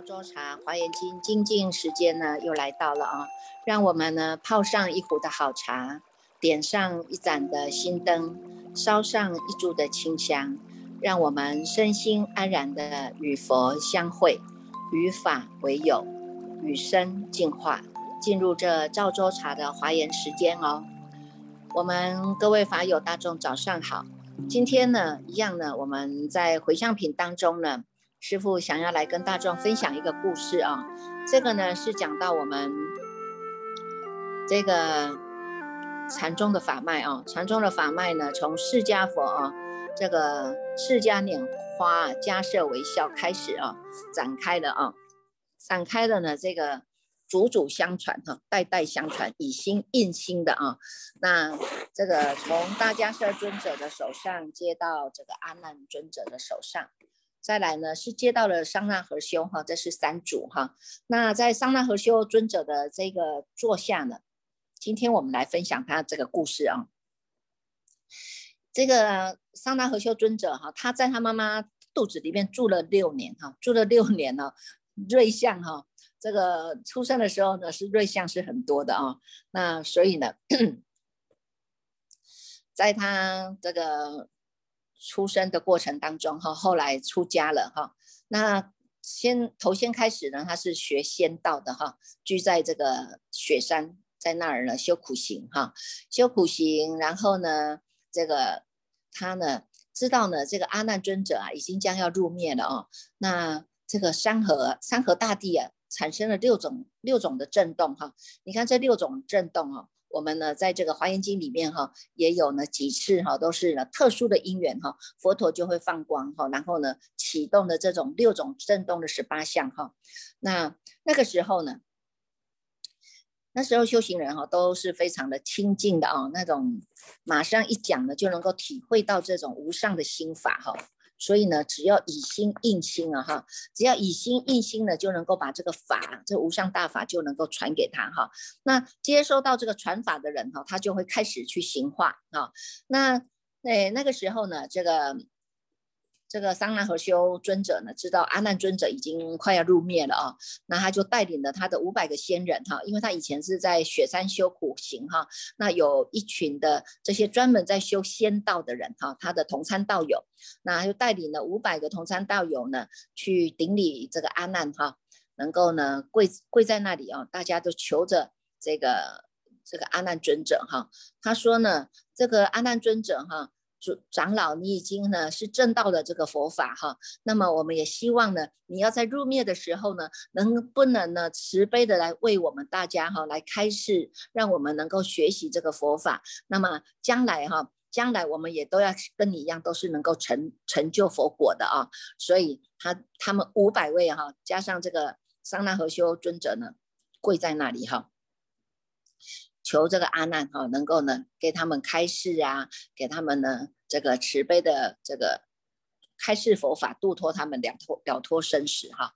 赵州茶华严经精进时间呢又来到了啊，让我们呢泡上一壶的好茶，点上一盏的心灯，烧上一柱的清香，让我们身心安然的与佛相会，与法为友，与生进化，进入这赵州茶的华严时间哦。我们各位法友大众早上好，今天呢一样呢，我们在回向品当中呢。师傅想要来跟大众分享一个故事啊，这个呢是讲到我们这个禅宗的法脉啊，禅宗的法脉呢，从释迦佛啊这个释迦拈花迦摄为笑开始啊，展开了啊，展开了呢这个祖祖相传哈，代代相传，以心印心的啊，那这个从大迦摄尊者的手上接到这个阿难尊者的手上。再来呢，是接到了桑那和修哈，这是三组哈。那在桑那和修尊者的这个座下呢，今天我们来分享他这个故事啊。这个桑那和修尊者哈，他在他妈妈肚子里面住了六年哈，住了六年呢，瑞相哈，这个出生的时候呢是瑞相是很多的啊。那所以呢，在他这个。出生的过程当中，哈，后来出家了，哈。那先头先开始呢，他是学仙道的，哈，居在这个雪山，在那儿呢修苦行，哈，修苦行。然后呢，这个他呢知道呢，这个阿难尊者啊，已经将要入灭了哦。那这个山河山河大地啊，产生了六种六种的震动，哈。你看这六种震动哦。我们呢，在这个华严经里面哈，也有呢几次哈，都是呢特殊的因缘哈，佛陀就会放光哈，然后呢启动的这种六种震动的十八相哈。那那个时候呢，那时候修行人哈都是非常的清净的啊，那种马上一讲呢就能够体会到这种无上的心法哈。所以呢，只要以心印心啊，哈，只要以心印心呢，就能够把这个法，这无上大法就能够传给他哈。那接收到这个传法的人哈，他就会开始去行化啊。那那那个时候呢，这个。这个桑拿和修尊者呢，知道阿难尊者已经快要入灭了啊，那他就带领了他的五百个仙人哈，因为他以前是在雪山修苦行哈，那有一群的这些专门在修仙道的人哈，他的同参道友，那就带领了五百个同参道友呢，去顶礼这个阿难哈，能够呢跪跪在那里啊，大家都求着这个这个阿难尊者哈，他说呢，这个阿难尊者哈。主长老，你已经呢是正道的这个佛法哈，那么我们也希望呢，你要在入灭的时候呢，能不能呢慈悲的来为我们大家哈来开示，让我们能够学习这个佛法，那么将来哈，将来我们也都要跟你一样，都是能够成成就佛果的啊，所以他他们五百位哈，加上这个桑那和修尊者呢，跪在那里哈。求这个阿难哈，能够呢给他们开示啊，给他们呢这个慈悲的这个开示佛法，度脱他们了脱了脱生死哈。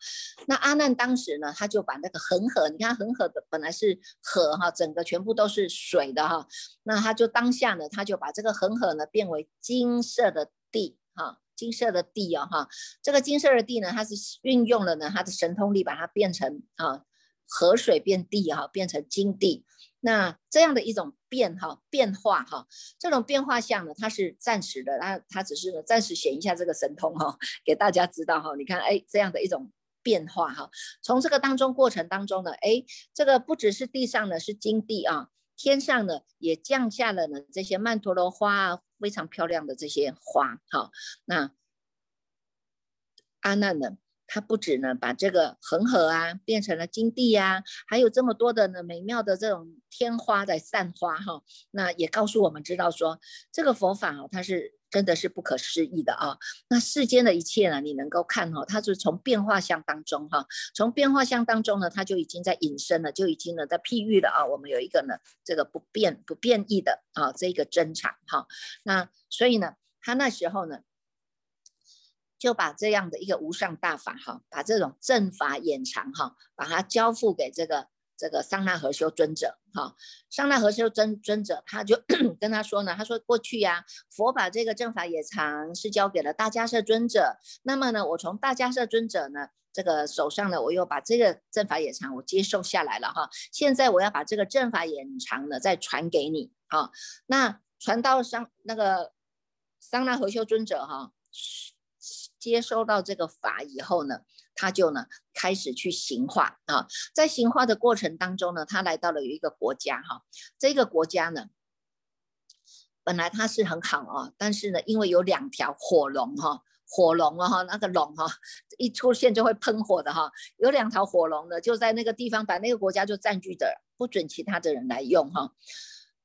那阿难当时呢，他就把那个恒河，你看恒河的本来是河哈，整个全部都是水的哈，那他就当下呢，他就把这个恒河呢变为金色的地哈，金色的地哦哈，这个金色的地呢，他是运用了呢他的神通力，把它变成啊河水变地哈，变成金地。那这样的一种变哈变化哈，这种变化相呢，它是暂时的，它它只是呢暂时显一下这个神通哈，给大家知道哈。你看，哎，这样的一种变化哈，从这个当中过程当中呢，哎，这个不只是地上呢是金地啊，天上呢也降下了呢这些曼陀罗花啊，非常漂亮的这些花哈。那阿难呢？他不止呢，把这个恒河啊变成了金地呀，还有这么多的呢美妙的这种天花在散花哈，那也告诉我们知道说这个佛法哦，它是真的是不可思议的啊。那世间的一切呢，你能够看哈，它是从变化相当中哈，从变化相当中呢，它就已经在引申了，就已经呢在譬喻了啊。我们有一个呢这个不变不变异的啊这个真常哈，那所以呢，他那时候呢。就把这样的一个无上大法哈，把这种正法掩藏哈，把它交付给这个这个桑那和修尊者，哈，桑那和修尊尊者他就 跟他说呢，他说过去呀，佛把这个正法掩藏是交给了大迦叶尊者，那么呢，我从大迦叶尊者呢这个手上呢，我又把这个正法掩藏我接受下来了哈，现在我要把这个正法掩藏呢再传给你，哈，那传到桑那个桑那和修尊者哈，接收到这个法以后呢。他就呢开始去行化啊，在行化的过程当中呢，他来到了有一个国家哈，这个国家呢本来它是很好啊，但是呢因为有两条火龙哈，火龙啊哈，那个龙哈一出现就会喷火的哈，有两条火龙呢就在那个地方把那个国家就占据着，不准其他的人来用哈，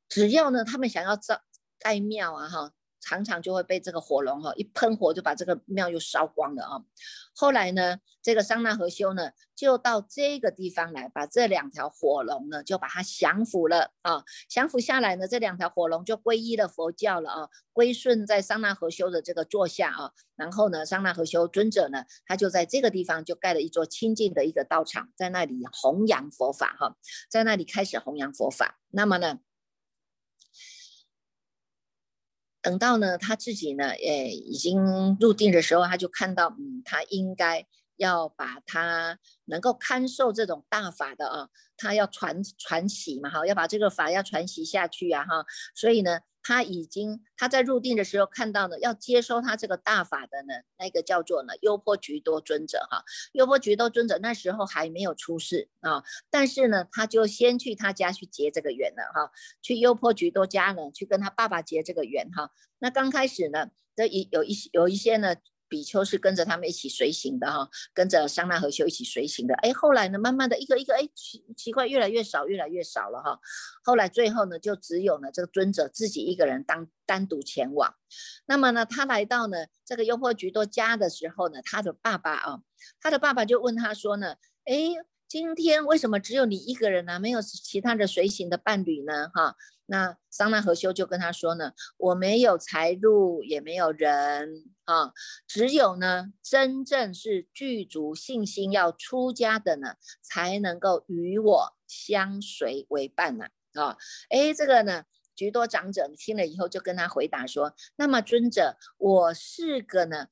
只要呢他们想要造盖庙啊哈。常常就会被这个火龙哈一喷火，就把这个庙又烧光了啊。后来呢，这个桑那和修呢，就到这个地方来，把这两条火龙呢，就把它降服了啊。降服下来呢，这两条火龙就皈依了佛教了啊，归顺在桑那和修的这个座下啊。然后呢，桑那和修尊者呢，他就在这个地方就盖了一座清净的一个道场，在那里弘扬佛法哈，在那里开始弘扬佛法。那么呢？等到呢，他自己呢，诶，已经入定的时候，他就看到，嗯，他应该要把他能够看受这种大法的啊，他要传传习嘛，哈，要把这个法要传习下去啊，哈，所以呢。他已经他在入定的时候看到呢，要接收他这个大法的呢，那个叫做呢优婆菊多尊者哈，优婆菊多尊者那时候还没有出世啊，但是呢，他就先去他家去结这个缘了哈，去优婆菊多家呢，去跟他爸爸结这个缘哈。那刚开始呢，这一有一些有一些呢。比丘是跟着他们一起随行的哈，跟着桑那和修一起随行的。哎，后来呢，慢慢的一个一个，哎，奇奇怪，越来越少，越来越少了哈。后来最后呢，就只有呢这个尊者自己一个人当单独前往。那么呢，他来到呢这个优婆居多家的时候呢，他的爸爸啊，他的爸爸就问他说呢，哎。今天为什么只有你一个人呢？没有其他的随行的伴侣呢？哈，那桑那和修就跟他说呢，我没有财路，也没有人啊，只有呢，真正是具足信心要出家的呢，才能够与我相随为伴呐。啊，哎，这个呢，居多长者听了以后就跟他回答说，那么尊者，我是个呢。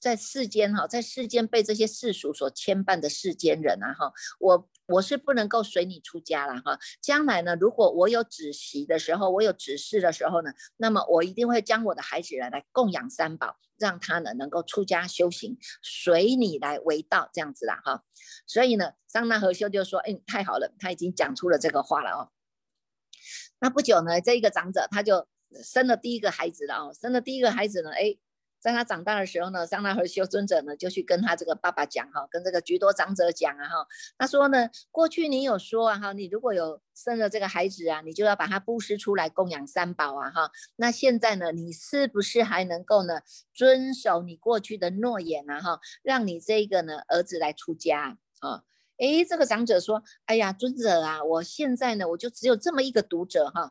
在世间哈，在世间被这些世俗所牵绊的世间人啊哈，我我是不能够随你出家了哈。将来呢，如果我有子媳的时候，我有子嗣的时候呢，那么我一定会将我的孩子来来供养三宝，让他呢能够出家修行，随你来为道这样子啦哈。所以呢，桑那和修就说，哎，太好了，他已经讲出了这个话了哦。那不久呢，这一个长者他就生了第一个孩子了哦，生了第一个孩子呢，哎。在他长大的时候呢，桑那和修尊者呢就去跟他这个爸爸讲哈，跟这个居多长者讲啊哈，他说呢，过去你有说啊哈，你如果有生了这个孩子啊，你就要把他布施出来供养三宝啊哈，那现在呢，你是不是还能够呢遵守你过去的诺言啊哈，让你这个呢儿子来出家啊？诶，这个长者说，哎呀，尊者啊，我现在呢我就只有这么一个读者哈，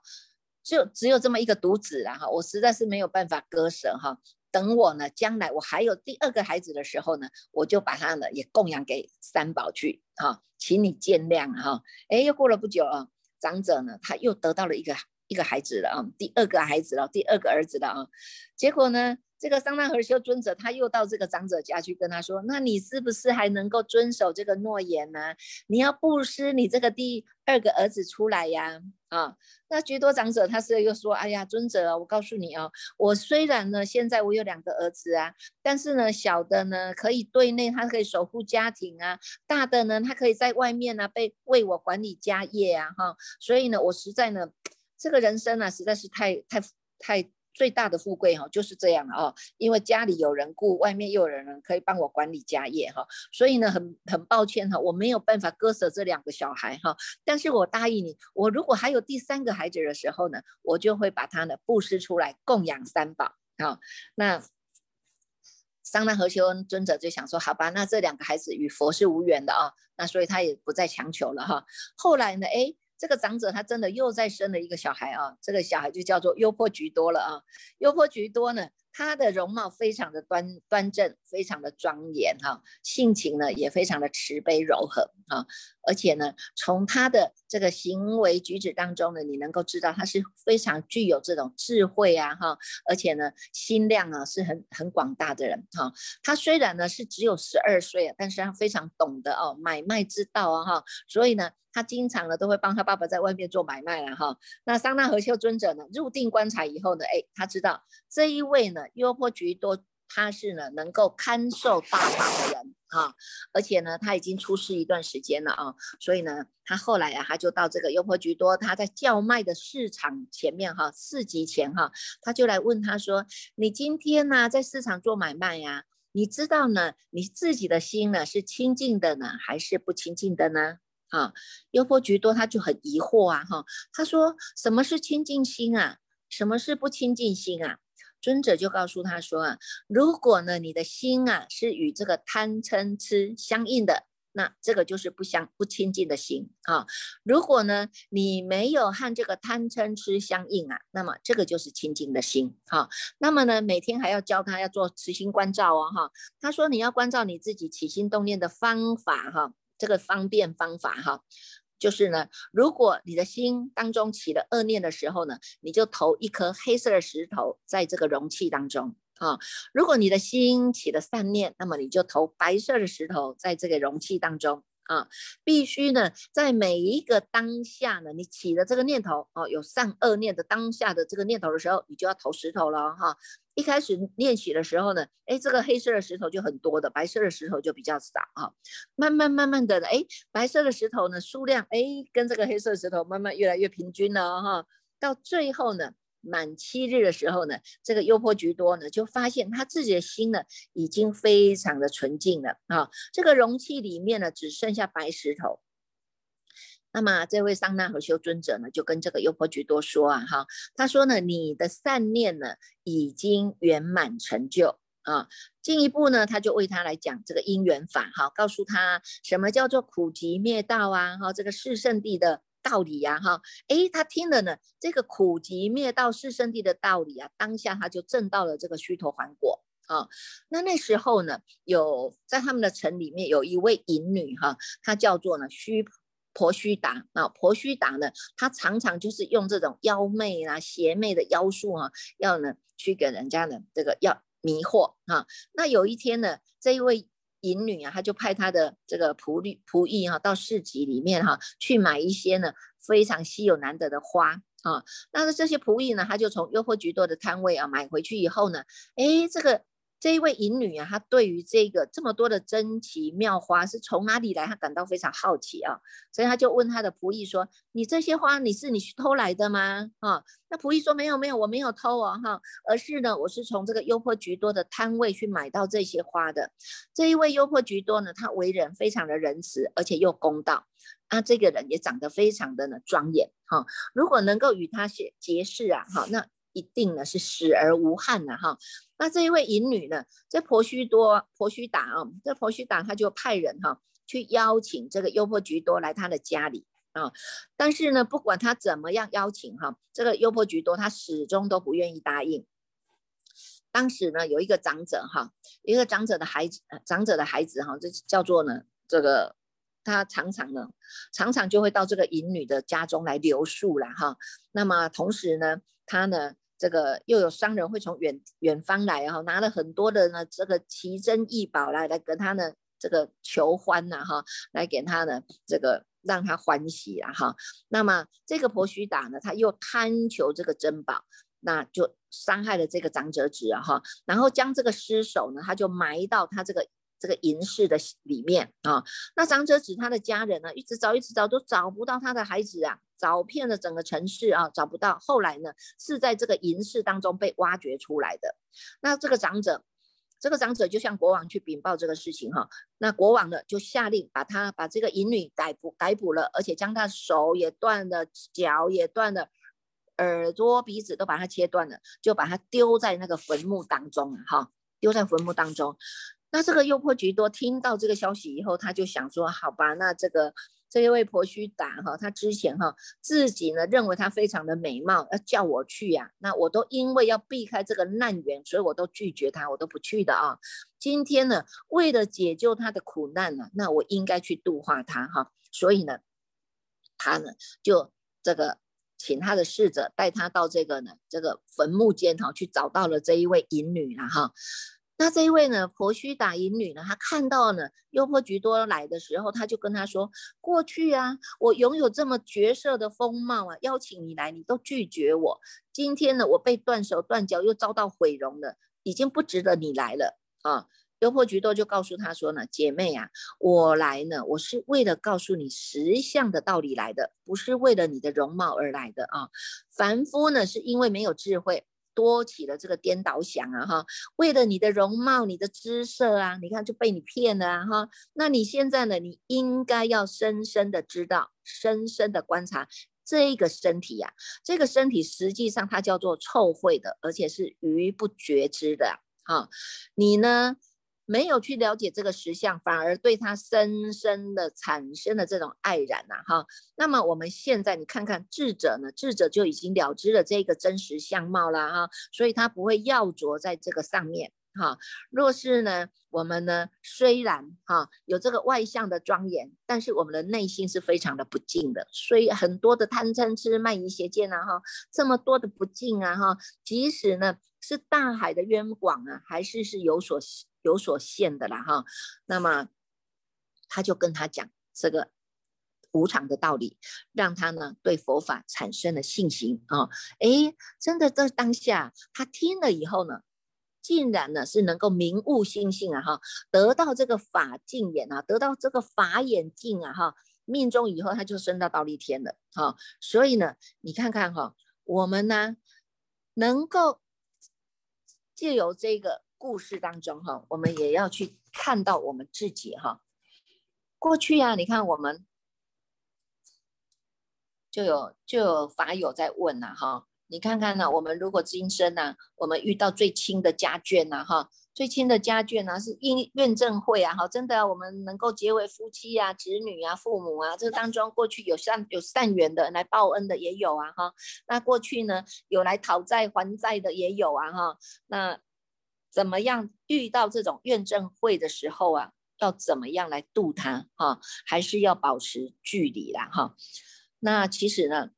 就只有这么一个独子啊哈，我实在是没有办法割舍哈。等我呢，将来我还有第二个孩子的时候呢，我就把他呢也供养给三宝去哈，请你见谅哈。哎，又过了不久啊，长者呢他又得到了一个一个孩子了啊，第二个孩子了，第二个儿子了啊。结果呢，这个桑那和修尊者他又到这个长者家去跟他说，那你是不是还能够遵守这个诺言呢？你要布施你这个第二个儿子出来呀。啊，那居多长者他是又说，哎呀，尊者，我告诉你哦，我虽然呢现在我有两个儿子啊，但是呢小的呢可以对内，他可以守护家庭啊，大的呢他可以在外面呢被为我管理家业啊，哈，所以呢我实在呢这个人生呢实在是太太太。最大的富贵哈就是这样啊，因为家里有人顾，外面又有人可以帮我管理家业哈，所以呢很很抱歉哈，我没有办法割舍这两个小孩哈，但是我答应你，我如果还有第三个孩子的时候呢，我就会把他呢布施出来供养三宝啊。那桑那和修恩尊者就想说，好吧，那这两个孩子与佛是无缘的啊，那所以他也不再强求了哈。后来呢，哎。这个长者他真的又再生了一个小孩啊，这个小孩就叫做优婆菊多了啊。优婆菊多呢，他的容貌非常的端端正，非常的庄严哈，性情呢也非常的慈悲柔和啊，而且呢，从他的这个行为举止当中呢，你能够知道他是非常具有这种智慧啊哈，而且呢，心量啊是很很广大的人哈。他虽然呢是只有十二岁啊，但是他非常懂得哦买卖之道啊哈，所以呢。他经常呢都会帮他爸爸在外面做买卖了哈。那桑那和修尊者呢入定观察以后呢，哎，他知道这一位呢优婆居多他是呢能够看受大法的人哈，而且呢他已经出世一段时间了啊，所以呢他后来啊他就到这个优婆居多他在叫卖的市场前面哈市集前哈，他就来问他说：“你今天呢在市场做买卖呀？你知道呢你自己的心呢是清净的呢还是不清净的呢？”啊，优婆居多他就很疑惑啊，哈，他说什么是清净心啊？什么是不清净心啊？尊者就告诉他说啊，如果呢你的心啊是与这个贪嗔痴相应的，那这个就是不相不清净的心啊。如果呢你没有和这个贪嗔痴相应啊，那么这个就是清净的心哈。那么呢每天还要教他要做慈心关照哦，哈。他说你要关照你自己起心动念的方法哈。这个方便方法哈，就是呢，如果你的心当中起了恶念的时候呢，你就投一颗黑色的石头在这个容器当中啊；如果你的心起了善念，那么你就投白色的石头在这个容器当中啊。必须呢，在每一个当下呢，你起了这个念头哦，有善恶念的当下的这个念头的时候，你就要投石头了哈。一开始练习的时候呢，哎，这个黑色的石头就很多的，白色的石头就比较少啊。慢慢慢慢的，哎，白色的石头呢数量，哎，跟这个黑色石头慢慢越来越平均了哈。到最后呢，满七日的时候呢，这个优婆居多呢就发现他自己的心呢已经非常的纯净了啊。这个容器里面呢只剩下白石头。那么这位桑那和修尊者呢，就跟这个优婆居多说啊，哈，他说呢，你的善念呢已经圆满成就啊，进一步呢，他就为他来讲这个因缘法，哈，告诉他什么叫做苦集灭道啊，哈，这个四圣地的道理呀，哈，诶，他听了呢，这个苦集灭道四圣地的道理啊，当下他就证到了这个须陀洹果啊。那那时候呢，有在他们的城里面有一位淫女哈，她叫做呢须。婆须达啊，婆须达呢，她常常就是用这种妖媚啊、邪魅的妖术啊，要呢去给人家呢这个要迷惑啊。那有一天呢，这一位淫女啊，她就派她的这个仆女仆役哈，到市集里面哈，去买一些呢非常稀有难得的花啊。那这些仆役呢，他就从诱惑局多的摊位啊买回去以后呢，哎，这个。这一位淫女啊，她对于这个这么多的珍奇妙花是从哪里来，她感到非常好奇啊，所以她就问她的仆役说：“你这些花你是你去偷来的吗？”啊，那仆役说：“没有没有，我没有偷哦，哈，而是呢，我是从这个优婆菊多的摊位去买到这些花的。这一位优婆菊多呢，他为人非常的仁慈，而且又公道，啊，这个人也长得非常的呢庄严，哈，如果能够与他结结识啊，哈，那。”一定呢是死而无憾的哈。那这一位淫女呢，这婆须多婆须达啊，这婆须达他就派人哈去邀请这个优婆居多来他的家里啊。但是呢，不管他怎么样邀请哈，这个优婆居多他始终都不愿意答应。当时呢，有一个长者哈，一个长者的孩子，长者的孩子哈，这叫做呢这个他常常呢常常就会到这个淫女的家中来留宿了哈。那么同时呢，他呢。这个又有商人会从远远方来哈，拿了很多的呢这个奇珍异宝来来跟他呢这个求欢呐哈，来给他呢这个让他欢喜啊哈。那么这个婆须达呢，他又贪求这个珍宝，那就伤害了这个长者子啊哈，然后将这个尸首呢，他就埋到他这个。这个银饰的里面啊，那长者指他的家人呢，一直找一直找都找不到他的孩子啊，找遍了整个城市啊，找不到。后来呢，是在这个银饰当中被挖掘出来的。那这个长者，这个长者就向国王去禀报这个事情哈。那国王呢，就下令把他把这个淫女逮捕逮捕了，而且将他手也断了，脚也断了，耳朵鼻子都把它切断了，就把它丢在那个坟墓当中哈，丢在坟墓当中。那这个优婆居多听到这个消息以后，他就想说：好吧，那这个这一位婆须达哈，他之前哈自己呢认为她非常的美貌，要叫我去呀，那我都因为要避开这个难缘，所以我都拒绝她，我都不去的啊。今天呢，为了解救她的苦难呢，那我应该去度化她哈，所以呢，他呢就这个请他的侍者带他到这个呢这个坟墓间哈，去找到了这一位淫女了哈。那这一位呢，婆须打淫女呢，她看到呢优婆菊多来的时候，她就跟他说：“过去啊，我拥有这么绝色的风貌啊，邀请你来，你都拒绝我。今天呢，我被断手断脚，又遭到毁容了，已经不值得你来了啊。”优婆菊多就告诉他说呢：“姐妹啊，我来呢，我是为了告诉你实相的道理来的，不是为了你的容貌而来的啊。凡夫呢，是因为没有智慧。”多起了这个颠倒想啊哈，为了你的容貌、你的姿色啊，你看就被你骗了啊哈。那你现在呢？你应该要深深的知道，深深的观察这个身体呀。这个身体实际上它叫做臭秽的，而且是愚不觉知的哈。你呢？没有去了解这个实相，反而对他深深的产生了这种爱染呐，哈。那么我们现在你看看智者呢，智者就已经了知了这个真实相貌了哈，所以他不会要着在这个上面哈。若是呢，我们呢虽然哈有这个外向的庄严，但是我们的内心是非常的不净的，所以很多的贪嗔痴慢疑邪见啊哈，这么多的不净啊哈，即使呢是大海的渊广啊，还是是有所。有所限的啦哈，那么他就跟他讲这个无常的道理，让他呢对佛法产生了信心啊！哎，真的在当下他听了以后呢，竟然呢是能够明悟心性啊哈，得到这个法镜眼啊，得到这个法眼镜啊哈，命中以后他就升到倒立天了哈。所以呢，你看看哈，我们呢能够借由这个。故事当中哈，我们也要去看到我们自己哈。过去啊，你看我们就有就有法友在问呐哈，你看看呢，我们如果今生呢，我们遇到最亲的家眷呐哈，最亲的家眷呢是因怨证会啊哈，真的我们能够结为夫妻啊、子女啊、父母啊，这当中过去有善有善缘的来报恩的也有啊哈，那过去呢有来讨债还债的也有啊哈，那。怎么样遇到这种怨憎会的时候啊，要怎么样来度他哈？还是要保持距离啦哈？那其实呢，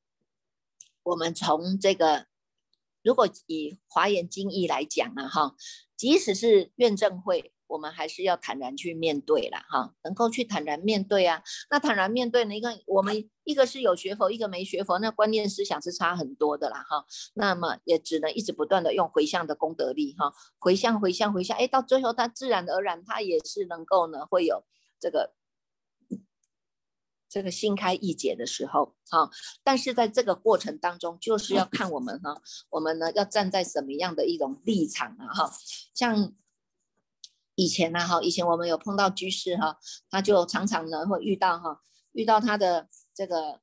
我们从这个，如果以华严经义来讲呢哈，即使是怨憎会。我们还是要坦然去面对了哈，能够去坦然面对啊。那坦然面对呢？你看，我们一个是有学佛，一个没学佛，那观念思想是差很多的啦哈。那么也只能一直不断的用回向的功德力哈，回向回向回向，哎，到最后他自然而然他也是能够呢，会有这个这个心开意解的时候哈。但是在这个过程当中，就是要看我们哈，我们呢要站在什么样的一种立场啊哈，像。以前呢，哈，以前我们有碰到居士哈，他就常常呢会遇到哈，遇到他的这个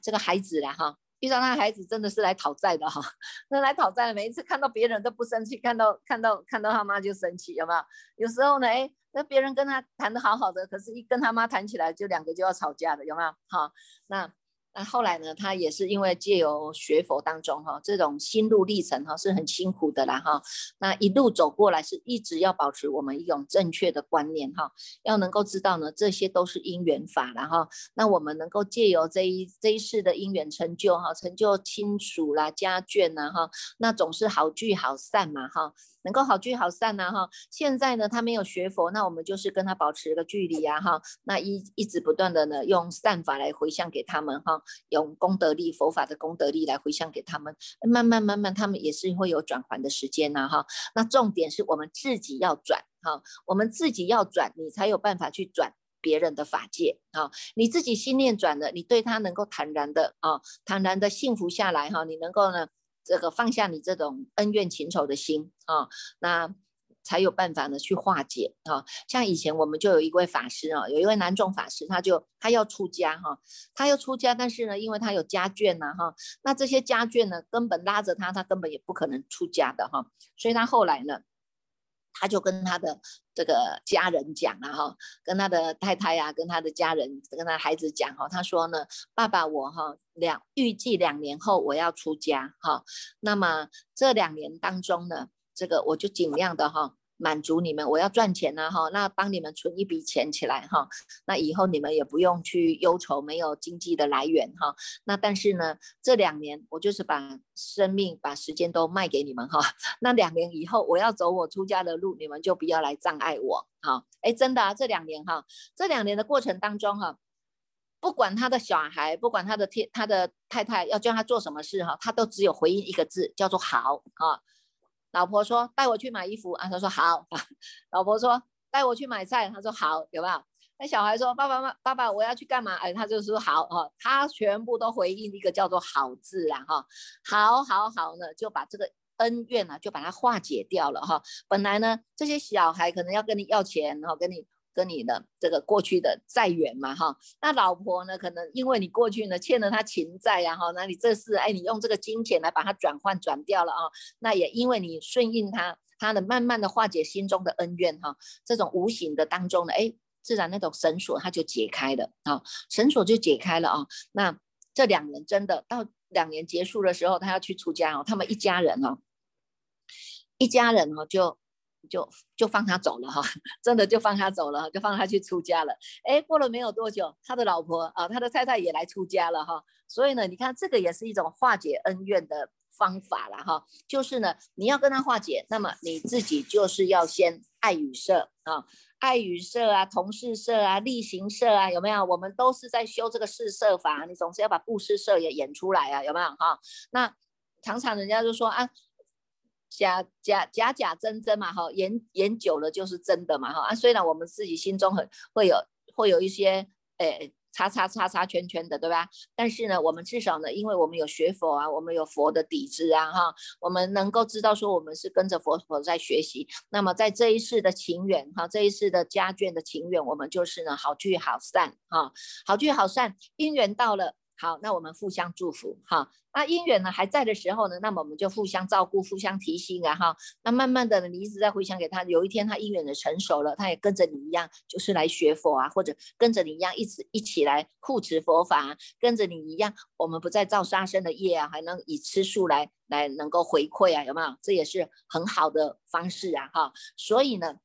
这个孩子了哈，遇到他的孩子真的是来讨债的哈，那来讨债的，每一次看到别人都不生气，看到看到看到他妈就生气，有没有？有时候呢，哎，那别人跟他谈的好好的，可是一跟他妈谈起来，就两个就要吵架的，有没有？哈，那。那后来呢？他也是因为借由学佛当中哈，这种心路历程哈是很辛苦的啦哈。那一路走过来是一直要保持我们一种正确的观念哈，要能够知道呢，这些都是因缘法了哈。那我们能够借由这一这一世的因缘成就哈，成就亲属啦、家眷呐哈，那总是好聚好散嘛哈。能够好聚好散呐哈，现在呢他没有学佛，那我们就是跟他保持一个距离啊哈，那一一直不断的呢用善法来回向给他们哈，用功德力佛法的功德力来回向给他们，慢慢慢慢他们也是会有转还的时间呐哈，那重点是我们自己要转哈，我们自己要转，你才有办法去转别人的法界啊，你自己心念转了，你对他能够坦然的啊，坦然的幸福下来哈，你能够呢。这个放下你这种恩怨情仇的心啊，那才有办法呢去化解啊。像以前我们就有一位法师啊，有一位南众法师，他就他要出家哈，他要出家，但是呢，因为他有家眷呐哈，那这些家眷呢根本拉着他，他根本也不可能出家的哈，所以他后来呢。他就跟他的这个家人讲了哈，跟他的太太呀，跟他的家人，跟他孩子讲哈，他说呢，爸爸我哈两预计两年后我要出家哈，那么这两年当中呢，这个我就尽量的哈。满足你们，我要赚钱呢，哈，那帮你们存一笔钱起来，哈，那以后你们也不用去忧愁没有经济的来源，哈，那但是呢，这两年我就是把生命、把时间都卖给你们，哈，那两年以后我要走我出家的路，你们就不要来障碍我，哈，哎，真的啊，这两年哈，这两年的过程当中，哈，不管他的小孩，不管他的天，他的太太要叫他做什么事，哈，他都只有回应一个字，叫做好，啊。老婆说带我去买衣服啊，他说好。老婆说带我去买菜，他说好，有没有？那小孩说爸爸妈爸爸我要去干嘛？哎，他就说好哦，他全部都回应一个叫做好字啦哈，好好好呢，就把这个恩怨呢就把它化解掉了哈。本来呢这些小孩可能要跟你要钱然后，跟你。跟你的这个过去的债缘嘛，哈，那老婆呢，可能因为你过去呢欠了他情债呀，哈，那你这次哎，你用这个金钱来把它转换转掉了啊，那也因为你顺应他，他的慢慢的化解心中的恩怨哈，这种无形的当中呢，哎，自然那种绳索它就解开了啊，绳索就解开了啊，那这两年真的到两年结束的时候，他要去出家哦，他们一家人哦，一家人哦就。就就放他走了哈，真的就放他走了，就放他去出家了。哎，过了没有多久，他的老婆啊，他的太太也来出家了哈。所以呢，你看这个也是一种化解恩怨的方法了哈。就是呢，你要跟他化解，那么你自己就是要先爱与色啊，爱与色啊，同事色啊，力行色啊，有没有？我们都是在修这个四色法，你总是要把布施色也演出来啊，有没有哈？那常常人家就说啊。假假假假真真嘛，哈，演演久了就是真的嘛，哈啊，虽然我们自己心中很会有会有一些诶叉叉叉叉圈圈的，对吧？但是呢，我们至少呢，因为我们有学佛啊，我们有佛的底子啊，哈，我们能够知道说我们是跟着佛佛在学习。那么在这一世的情缘，哈，这一世的家眷的情缘，我们就是呢好聚好散，哈，好聚好散，因缘到了。好，那我们互相祝福哈。那姻缘呢还在的时候呢，那么我们就互相照顾、互相提醒啊哈。那慢慢的，你一直在回想给他，有一天他姻缘的成熟了，他也跟着你一样，就是来学佛啊，或者跟着你一样，一直一起来护持佛法，跟着你一样，我们不再造杀生的业啊，还能以吃素来来能够回馈啊，有没有？这也是很好的方式啊哈。所以呢，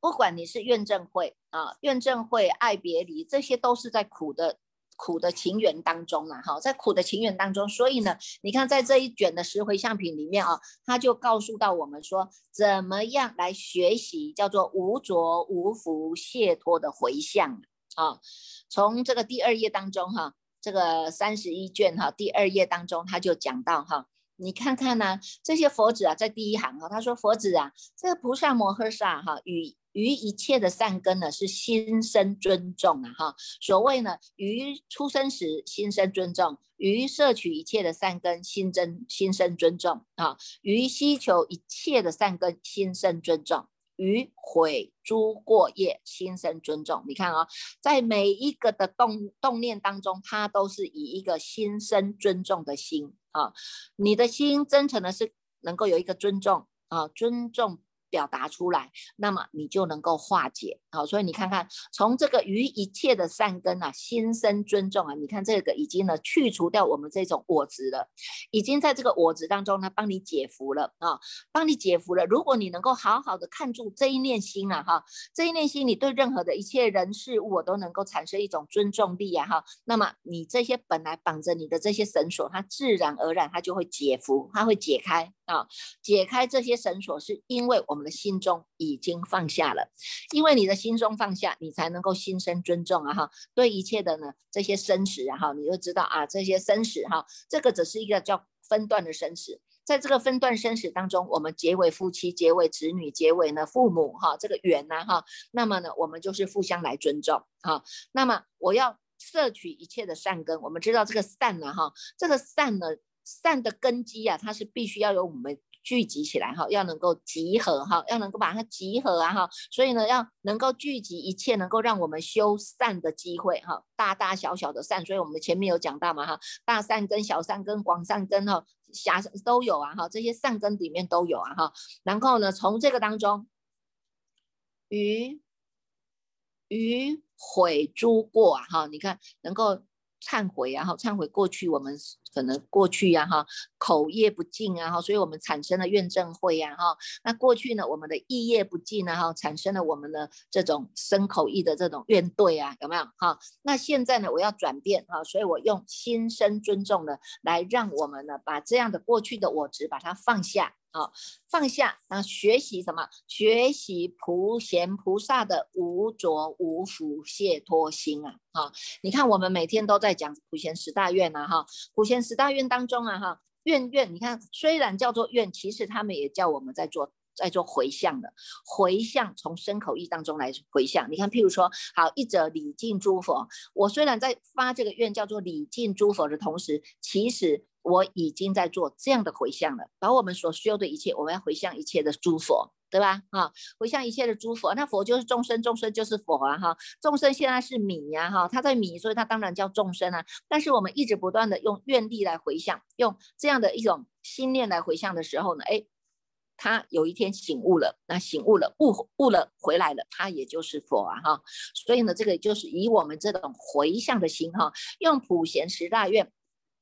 不管你是怨正会啊、怨正会、爱别离，这些都是在苦的。苦的情缘当中啊，哈，在苦的情缘当中，所以呢，你看在这一卷的十回向品里面啊，他就告诉到我们说，怎么样来学习叫做无着无福解脱的回向啊。从这个第二页当中哈，这个三十一卷哈，第二页当中他就讲到哈，你看看呢，这些佛子啊，在第一行啊，他说佛子啊，这个菩萨摩诃萨哈与。于一切的善根呢，是心生尊重啊，哈。所谓呢，于出生时心生尊重，于摄取一切的善根心生心生尊重啊，于希求一切的善根心生尊重，于毁诸过业心生尊重。你看啊，在每一个的动动念当中，它都是以一个心生尊重的心啊。你的心真诚的是能够有一个尊重啊，尊重。表达出来，那么你就能够化解。好，所以你看看，从这个于一切的善根啊，心生尊重啊，你看这个已经呢去除掉我们这种我执了，已经在这个我执当中呢帮你解福了啊，帮你解福了。如果你能够好好的看住这一念心啊，哈，这一念心，你对任何的一切人事物我都能够产生一种尊重力啊，哈，那么你这些本来绑着你的这些绳索，它自然而然它就会解福，它会解开啊，解开这些绳索，是因为我们的心中已经放下了，因为你的。心中放下，你才能够心生尊重啊！哈，对一切的呢这些生死啊，哈，你就知道啊，这些生死哈，这个只是一个叫分段的生死，在这个分段生死当中，我们结为夫妻，结为子女，结为呢父母哈，这个缘呢哈，那么呢，我们就是互相来尊重哈。那么我要摄取一切的善根，我们知道这个善呢哈，这个善呢善的根基啊，它是必须要有我们。聚集起来哈，要能够集合哈，要能够把它集合啊哈，所以呢，要能够聚集一切能够让我们修善的机会哈，大大小小的善，所以我们前面有讲到嘛哈，大善根、小善根、广善根哈，狭都有啊哈，这些善根里面都有啊哈，然后呢，从这个当中，于于悔诸过啊哈，你看能够。忏悔啊哈，忏悔过去我们可能过去呀哈，口业不净啊哈，所以我们产生了怨憎会呀哈。那过去呢，我们的意业不净呢哈，产生了我们的这种身口意的这种怨怼啊，有没有哈？那现在呢，我要转变哈，所以我用心生尊重的来让我们呢，把这样的过去的我执把它放下。啊，放下啊，学习什么？学习普贤菩萨的无着无福解脱心啊！哈，你看我们每天都在讲普贤十大愿啊，哈，普贤十大愿当中啊，哈，愿愿，你看虽然叫做愿，其实他们也叫我们在做。在做回向的回向，从身口意当中来回向。你看，譬如说，好一者礼敬诸佛。我虽然在发这个愿叫做礼敬诸佛的同时，其实我已经在做这样的回向了。把我们所需要的一切，我们要回向一切的诸佛，对吧？哈，回向一切的诸佛。那佛就是众生，众生就是佛啊！哈，众生现在是米呀！哈，他在米，所以他当然叫众生啊。但是我们一直不断的用愿力来回向，用这样的一种心念来回向的时候呢，哎。他有一天醒悟了，那醒悟了，悟悟了，回来了，他也就是佛啊哈。所以呢，这个就是以我们这种回向的心哈，用普贤十大愿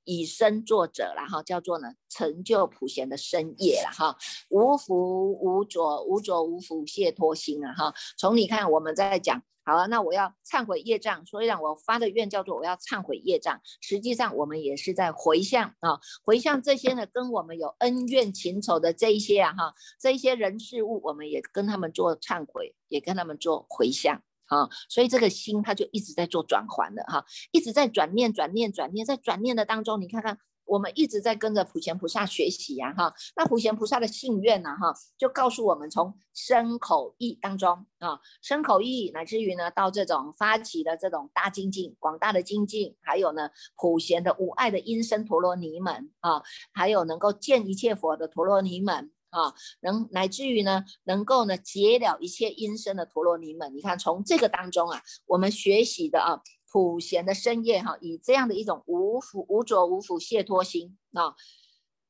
以身作则然后，叫做呢成就普贤的身业了哈。无福无着，无着无福，谢脱心了哈。从你看我们在讲。好了，那我要忏悔业障，所以让我发的愿叫做我要忏悔业障。实际上，我们也是在回向啊，回向这些呢跟我们有恩怨情仇的这一些啊哈，这一些人事物，我们也跟他们做忏悔，也跟他们做回向啊。所以这个心它就一直在做转环的哈，一直在转念、转念、转念，在转念的当中，你看看。我们一直在跟着普贤菩萨学习呀，哈，那普贤菩萨的信愿呢，哈，就告诉我们从身口意当中啊，身口意乃至于呢，到这种发起的这种大精进、广大的精进，还有呢，普贤的无爱的音声陀罗尼门啊，还有能够见一切佛的陀罗尼门啊，能乃至于呢，能够呢，解了一切音声的陀罗尼门。你看，从这个当中啊，我们学习的啊。普贤的深夜哈，以这样的一种无福无着无福解脱心啊，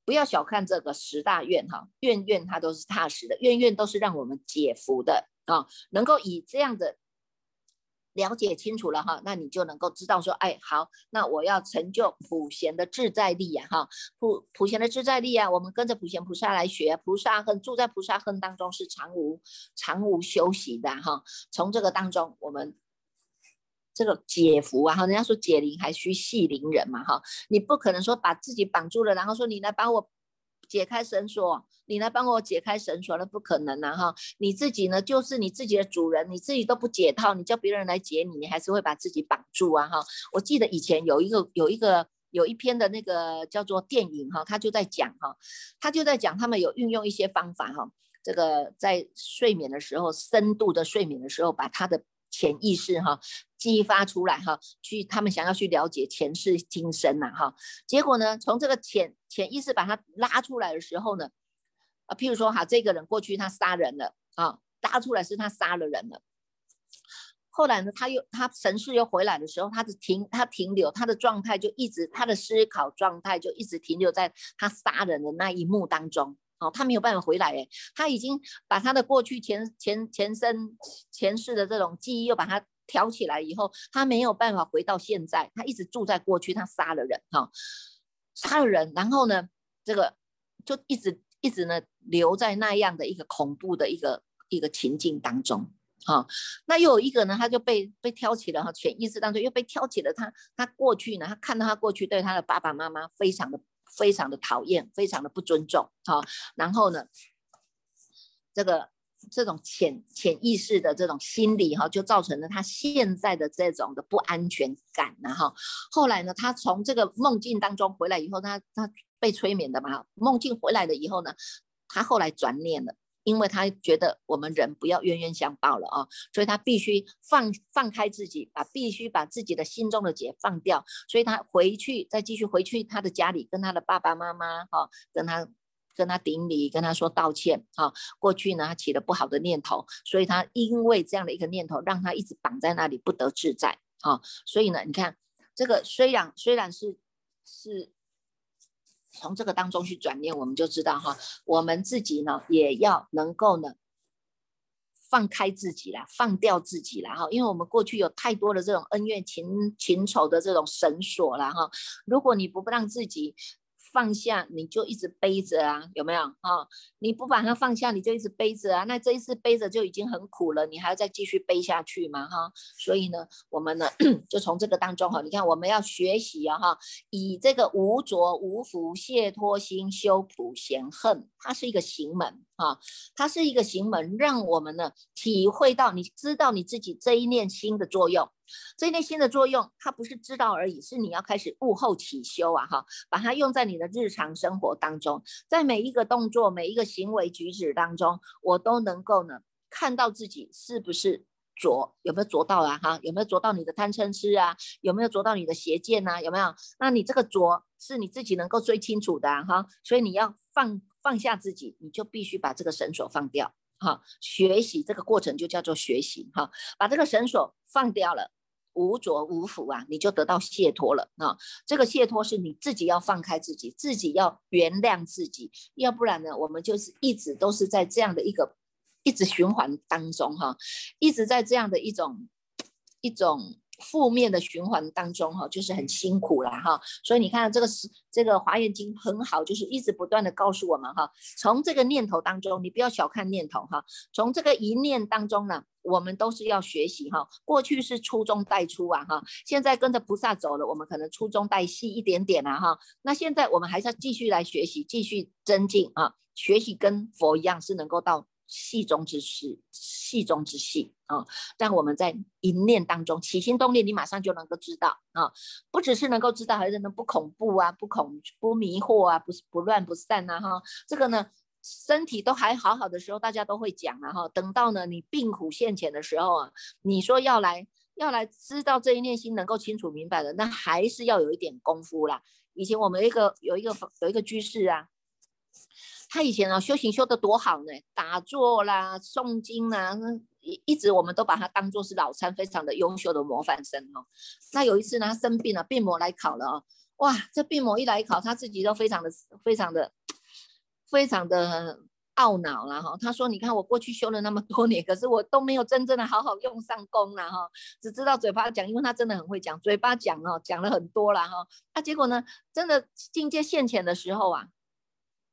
不要小看这个十大愿哈，愿愿它都是踏实的，愿愿都是让我们解福的啊，能够以这样的了解清楚了哈，那你就能够知道说，哎，好，那我要成就普贤的自在力呀哈，普普贤的自在力啊，我们跟着普贤菩萨来学，菩萨恨住在菩萨恨当中是常无常无休息的哈，从这个当中我们。这个解福啊，哈，人家说解铃还需系铃人嘛，哈，你不可能说把自己绑住了，然后说你来帮我解开绳索，你来帮我解开绳索，那不可能啊，哈，你自己呢就是你自己的主人，你自己都不解套，你叫别人来解你，你还是会把自己绑住啊，哈。我记得以前有一个有一个有一篇的那个叫做电影哈，他就在讲哈，他就在讲他们有运用一些方法哈，这个在睡眠的时候，深度的睡眠的时候，把他的。潜意识哈激发出来哈，去他们想要去了解前世今生呐哈，结果呢，从这个潜潜意识把他拉出来的时候呢，啊，譬如说哈，这个人过去他杀人了啊，拉出来是他杀了人了，后来呢，他又他神识又回来的时候，他的停他停留他的状态就一直他的思考状态就一直停留在他杀人的那一幕当中。哦，他没有办法回来诶，他已经把他的过去前前前生前世的这种记忆又把它挑起来以后，他没有办法回到现在，他一直住在过去，他杀了人哈，杀了人，然后呢，这个就一直一直呢留在那样的一个恐怖的一个一个情境当中，哈，那又有一个呢，他就被被挑起了哈，潜意识当中又被挑起了他他过去呢，他看到他过去对他的爸爸妈妈非常的。非常的讨厌，非常的不尊重，好，然后呢，这个这种潜潜意识的这种心理哈，就造成了他现在的这种的不安全感，然后后来呢，他从这个梦境当中回来以后，他他被催眠的嘛，梦境回来了以后呢，他后来转念了。因为他觉得我们人不要冤冤相报了啊，所以他必须放放开自己，把必须把自己的心中的结放掉，所以他回去再继续回去他的家里，跟他的爸爸妈妈哈，跟他跟他顶礼，跟他说道歉啊。过去呢，他起了不好的念头，所以他因为这样的一个念头，让他一直绑在那里不得自在啊。所以呢，你看这个虽然虽然是是从这个当中去转念，我们就知道哈，我们自己呢也要能够呢。放开自己啦，放掉自己啦，哈，因为我们过去有太多的这种恩怨情情仇的这种绳索了，哈，如果你不让自己。放下你就一直背着啊，有没有啊？你不把它放下，你就一直背着啊。那这一次背着就已经很苦了，你还要再继续背下去吗？哈，所以呢，我们呢 就从这个当中哈，你看我们要学习啊哈，以这个无着无福解脱心修普贤恨，它是一个行门啊，它是一个行门，让我们呢体会到，你知道你自己这一念心的作用。这一念心的作用，它不是知道而已，是你要开始悟后起修啊！哈，把它用在你的日常生活当中，在每一个动作、每一个行为举止当中，我都能够呢看到自己是不是着，有没有着到啊？哈，有没有着到你的贪嗔痴啊？有没有着到你的邪见呐？有没有？那你这个着是你自己能够最清楚的哈，所以你要放放下自己，你就必须把这个绳索放掉。哈，学习这个过程就叫做学习哈，把这个绳索放掉了。无着无福啊，你就得到解脱了啊！这个解脱是你自己要放开自己，自己要原谅自己，要不然呢，我们就是一直都是在这样的一个一直循环当中哈，一直在这样的一种一种。负面的循环当中，哈，就是很辛苦了，哈。所以你看这个是这个华严经很好，就是一直不断的告诉我们，哈，从这个念头当中，你不要小看念头，哈，从这个一念当中呢，我们都是要学习，哈。过去是初中带出啊，哈，现在跟着菩萨走了，我们可能初中带细一点点啊，哈。那现在我们还是要继续来学习，继续增进啊，学习跟佛一样，是能够到。戏中之事，戏中之戏啊！让我们在一念当中起心动念，你马上就能够知道啊！不只是能够知道，还是能不恐怖啊，不恐不迷惑啊，不不乱不散呐哈！这个呢，身体都还好好的时候，大家都会讲啊哈。等到呢你病苦现前的时候啊，你说要来要来知道这一念心能够清楚明白的，那还是要有一点功夫啦。以前我们一个有一个有一个居士啊。他以前啊修行修得多好呢，打坐啦、诵经啦，一一直我们都把他当做是老参，非常的优秀的模范生哦。那有一次呢，他生病了，病魔来考了哦，哇，这病魔一来考，他自己都非常的、非常的、非常的懊恼了哈。他说：“你看我过去修了那么多年，可是我都没有真正的好好用上功了哈，只知道嘴巴讲，因为他真的很会讲，嘴巴讲哦，讲了很多了哈。那结果呢，真的境界现前的时候啊。”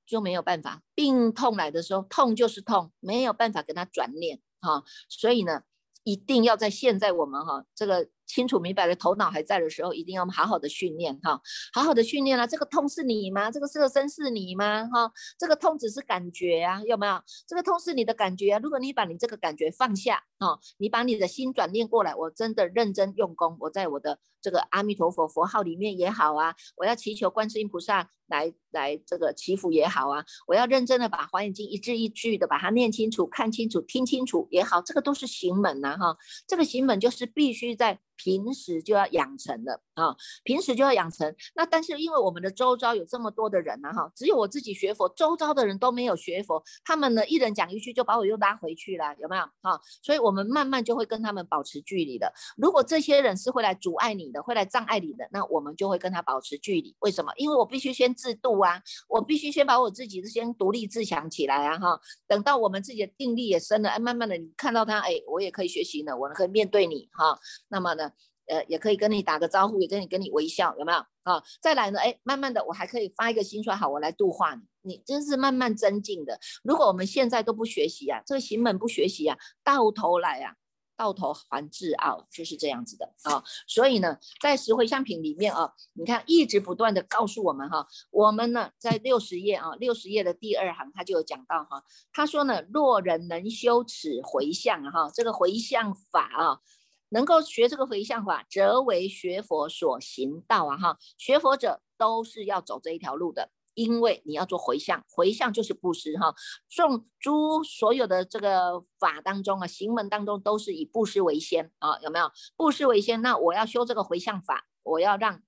就没有办法，病痛来的时候，痛就是痛，没有办法跟他转念啊，所以呢，一定要在现在我们哈这个。清楚明白的头脑还在的时候，一定要好好的训练哈，好好的训练啊！这个痛是你吗？这个色身是你吗？哈，这个痛只是感觉啊，有没有？这个痛是你的感觉啊。如果你把你这个感觉放下啊，你把你的心转念过来，我真的认真用功，我在我的这个阿弥陀佛佛号里面也好啊，我要祈求观世音菩萨来来这个祈福也好啊，我要认真的把华严经一字一句的把它念清楚、看清楚、听清楚也好，这个都是行门呐哈，这个行本就是必须在。平时就要养成的啊，平时就要养成。那但是因为我们的周遭有这么多的人呢，哈，只有我自己学佛，周遭的人都没有学佛，他们呢一人讲一句就把我又拉回去了，有没有哈？所以我们慢慢就会跟他们保持距离的。如果这些人是会来阻碍你的，会来障碍你的，那我们就会跟他保持距离。为什么？因为我必须先自度啊，我必须先把我自己先独立自强起来啊，哈。等到我们自己的定力也深了，哎，慢慢的你看到他，哎，我也可以学习了，我可以面对你哈。那么呢？呃，也可以跟你打个招呼，也跟你跟你微笑，有没有啊？再来呢，哎，慢慢的，我还可以发一个心出来，好，我来度化你，你真是慢慢增进的。如果我们现在都不学习啊，这个行门不学习啊，到头来啊，到头还自傲，就是这样子的啊。所以呢，在十回向品里面啊，你看一直不断的告诉我们哈，我们呢在六十页啊，六十页的第二行他就有讲到哈，他说呢，若人能修此回向哈，这个回向法啊。能够学这个回向法，则为学佛所行道啊！哈，学佛者都是要走这一条路的，因为你要做回向，回向就是布施哈。众诸所有的这个法当中啊，行门当中都是以布施为先啊，有没有？布施为先，那我要修这个回向法，我要让。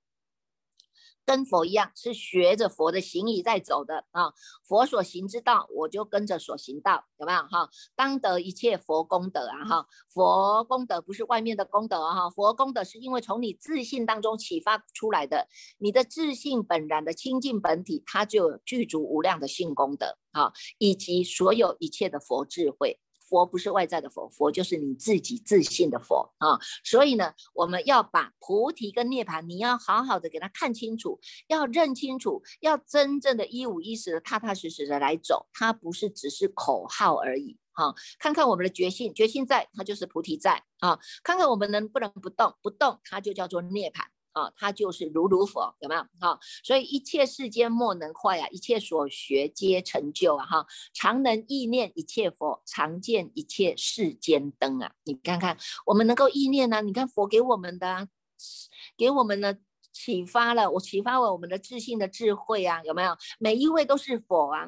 跟佛一样，是学着佛的行仪在走的啊。佛所行之道，我就跟着所行道，有没有哈？当得一切佛功德啊哈！佛功德不是外面的功德哈，佛功德是因为从你自信当中启发出来的，你的自信本然的清净本体，它就有具足无量的性功德啊，以及所有一切的佛智慧。佛不是外在的佛，佛就是你自己自信的佛啊！所以呢，我们要把菩提跟涅槃，你要好好的给他看清楚，要认清楚，要真正的一五一十的、踏踏实实的来走，它不是只是口号而已哈！看看我们的决心，决心在，它就是菩提在啊！看看我们能不能不动，不动它就叫做涅槃。啊，他就是如如佛，有没有？哈，所以一切世间莫能坏呀，一切所学皆成就啊！哈，常能意念一切佛，常见一切世间灯啊！你看看，我们能够意念呢？你看佛给我们的，给我们的。启发了我，启发了我们的自信的智慧啊，有没有？每一位都是佛啊，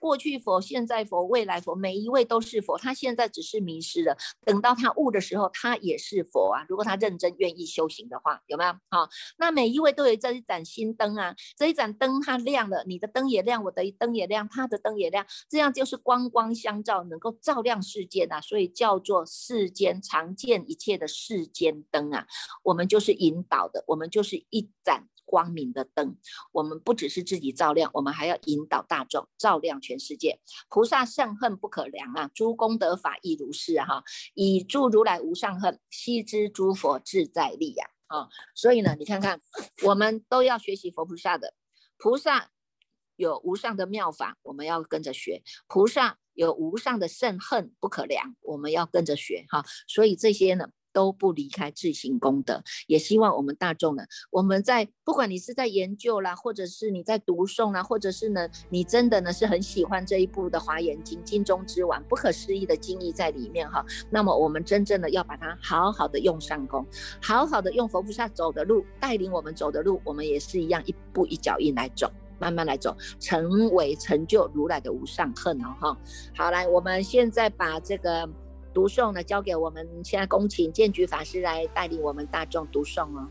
过去佛、现在佛、未来佛，每一位都是佛。他现在只是迷失了，等到他悟的时候，他也是佛啊。如果他认真愿意修行的话，有没有？好，那每一位都有这一盏心灯啊，这一盏灯它亮了，你的灯也亮，我的灯也亮，他的灯也亮，这样就是光光相照，能够照亮世间呐。所以叫做世间常见一切的世间灯啊。我们就是引导的，我们就是。一盏光明的灯，我们不只是自己照亮，我们还要引导大众，照亮全世界。菩萨圣恨不可量啊，诸功德法亦如是哈。以诸如来无上恨，悉知诸佛自在力呀啊。所以呢，你看看，我们都要学习佛菩萨的。菩萨有无上的妙法，我们要跟着学。菩萨有无上的圣恨不可量，我们要跟着学哈。所以这些呢。都不离开自行功德，也希望我们大众呢，我们在不管你是在研究啦，或者是你在读诵啦，或者是呢，你真的呢是很喜欢这一部的《华严经》，经中之王，不可思议的经义在里面哈。那么我们真正的要把它好好的用上功，好好的用佛菩萨走的路带领我们走的路，我们也是一样一步一脚印来走，慢慢来走，成为成就如来的无上恨哦哈。好，来，我们现在把这个。读诵呢，交给我们现在恭请建举法师来带领我们大众读诵哦。